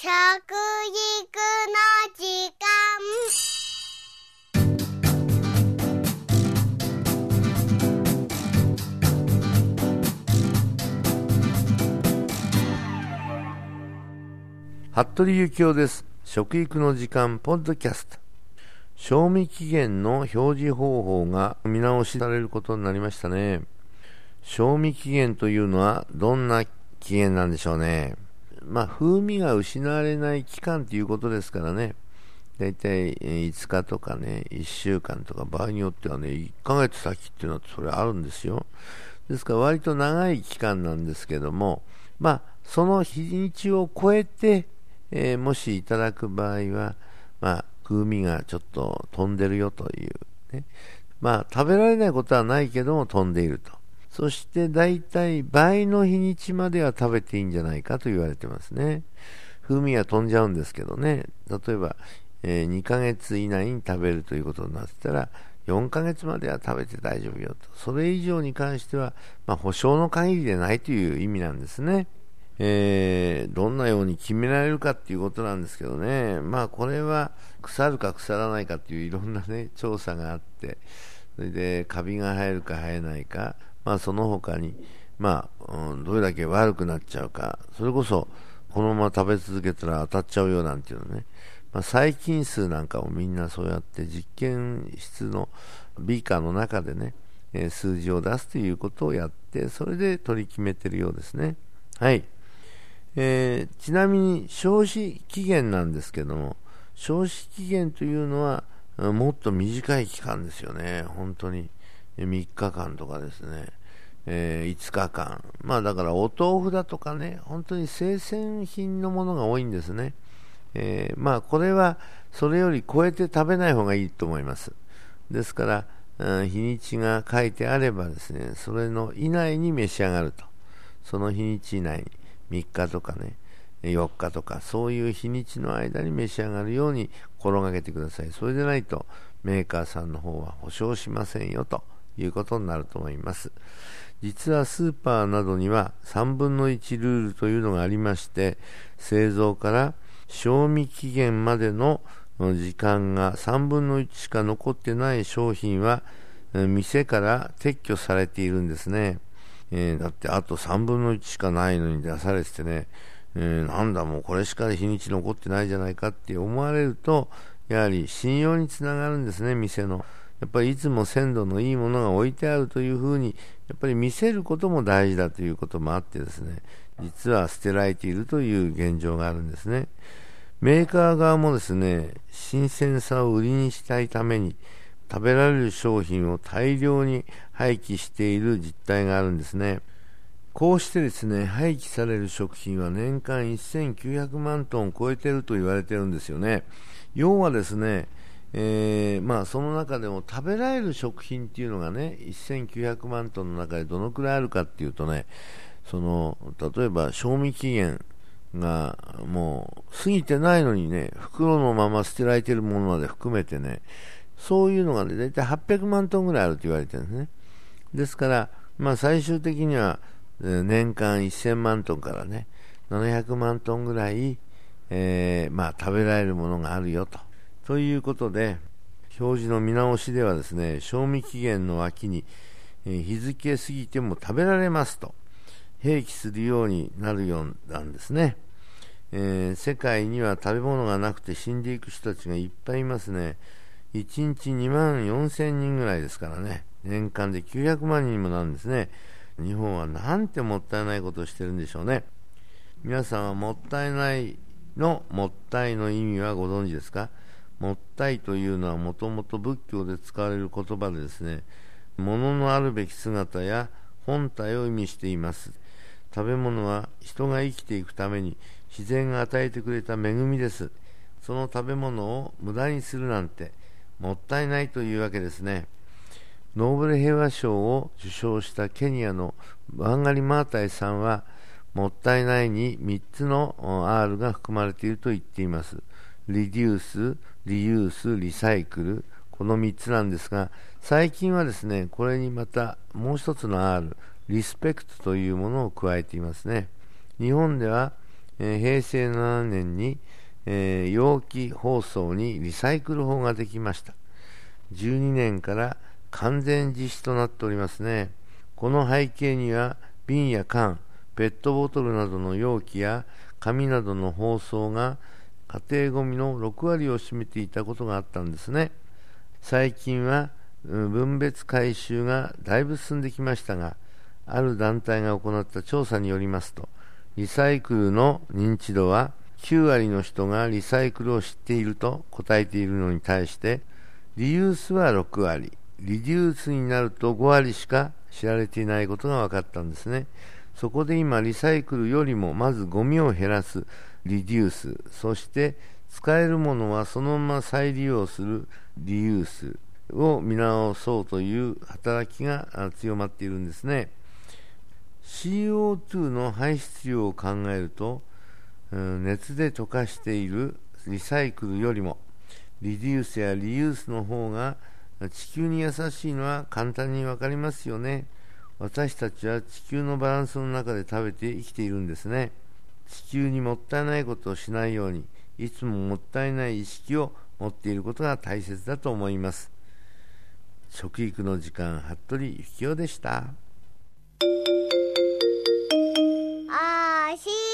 食育の時間。服部幸男です。食育の時間ポッドキャスト。賞味期限の表示方法が見直しされることになりましたね。賞味期限というのはどんな期限なんでしょうね。まあ風味が失われない期間ということですからねだいたい5日とかね1週間とか場合によってはね1ヶ月先っていうのはそれあるんですよですから割と長い期間なんですけどもまあその日にちを超えてえー、もしいただく場合は、まあ、風味がちょっと飛んでるよという、ね。まあ、食べられないことはないけども飛んでいると。そして大体倍の日にちまでは食べていいんじゃないかと言われてますね。風味が飛んじゃうんですけどね。例えば、えー、2ヶ月以内に食べるということになってたら、4ヶ月までは食べて大丈夫よと。それ以上に関しては、まあ、保証の限りでないという意味なんですね。えー、どんなように決められるかっていうことなんですけどね、まあこれは腐るか腐らないかっていういろんなね、調査があって、それでカビが生えるか生えないか、まあその他に、まあ、うん、どれだけ悪くなっちゃうか、それこそこのまま食べ続けたら当たっちゃうよなんていうのね、まあ、細菌数なんかをみんなそうやって実験室のビーカーの中でね、えー、数字を出すということをやって、それで取り決めてるようですね。はい。えー、ちなみに消費期限なんですけども、消費期限というのはもっと短い期間ですよね、本当に。3日間とかですね、えー、5日間。まあだからお豆腐だとかね、本当に生鮮品のものが多いんですね。えー、まあこれはそれより超えて食べない方がいいと思います。ですから、日にちが書いてあればですね、それの以内に召し上がると。その日にち以内に。3日とかね、4日とか、そういう日にちの間に召し上がるように心がけてください。それでないと、メーカーさんの方は保証しませんよということになると思います。実はスーパーなどには3分の1ルールというのがありまして、製造から賞味期限までの時間が3分の1しか残ってない商品は、店から撤去されているんですね。えー、だってあと3分の1しかないのに出されててね、えー、なんだもうこれしか日にち残ってないじゃないかって思われると、やはり信用につながるんですね、店の。やっぱりいつも鮮度のいいものが置いてあるというふうに、やっぱり見せることも大事だということもあってですね、実は捨てられているという現状があるんですね。メーカー側もですね、新鮮さを売りにしたいために、食べられる商品を大量に廃棄している実態があるんですね。こうしてですね、廃棄される食品は年間1900万トンを超えていると言われているんですよね。要はですね、えー、まあその中でも食べられる食品っていうのがね、1900万トンの中でどのくらいあるかっていうとね、その、例えば賞味期限がもう過ぎてないのにね、袋のまま捨てられているものまで含めてね、そういうのがね、大体800万トンぐらいあると言われてるんですね。ですから、まあ最終的には年間1000万トンからね、700万トンぐらい、えー、まあ食べられるものがあるよと。ということで、表示の見直しではですね、賞味期限の脇に、え、日付過ぎても食べられますと、併記するようになるようなんですね。えー、世界には食べ物がなくて死んでいく人たちがいっぱいいますね。1日2万4000人ぐらいですからね、年間で900万人もなんですね。日本はなんてもったいないことをしてるんでしょうね。皆さんはもったいないのもったいの意味はご存知ですか？もったいというのはもともと仏教で使われる言葉でですね、物のあるべき姿や本体を意味しています。食べ物は人が生きていくために自然が与えてくれた恵みです。その食べ物を無駄にするなんてもったいないというわけですね。ノーベル平和賞を受賞したケニアのバンガリ・マータイさんは、もったいないに3つの R が含まれていると言っています。リデュース、リユース、リサイクル、この3つなんですが、最近はですね、これにまたもう1つの R、リスペクトというものを加えていますね。日本ではえー、平成7年に、えー、容器包装にリサイクル法ができました。12年から完全実施となっておりますね。この背景には瓶や缶、ペットボトルなどの容器や紙などの包装が家庭ごみの6割を占めていたことがあったんですね。最近は分別回収がだいぶ進んできましたが、ある団体が行った調査によりますと、リサイクルの認知度は9割の人がリサイクルを知っていると答えているのに対して、リユースは6割、リデュースになると5割しか知られていないことが分かったんですね。そこで今、リサイクルよりもまずゴミを減らす、リデュース、そして使えるものはそのまま再利用するリユースを見直そうという働きが強まっているんですね。CO2 の排出量を考えると、熱で溶かしているリサイクルよりもリデュースやリユースの方が地球に優しいのは簡単に分かりますよね。私たちは地球のバランスの中で食べて生きているんですね。地球にもったいないことをしないように、いつももったいない意識を持っていることが大切だと思います。食育の時間、服部幸男でした。あし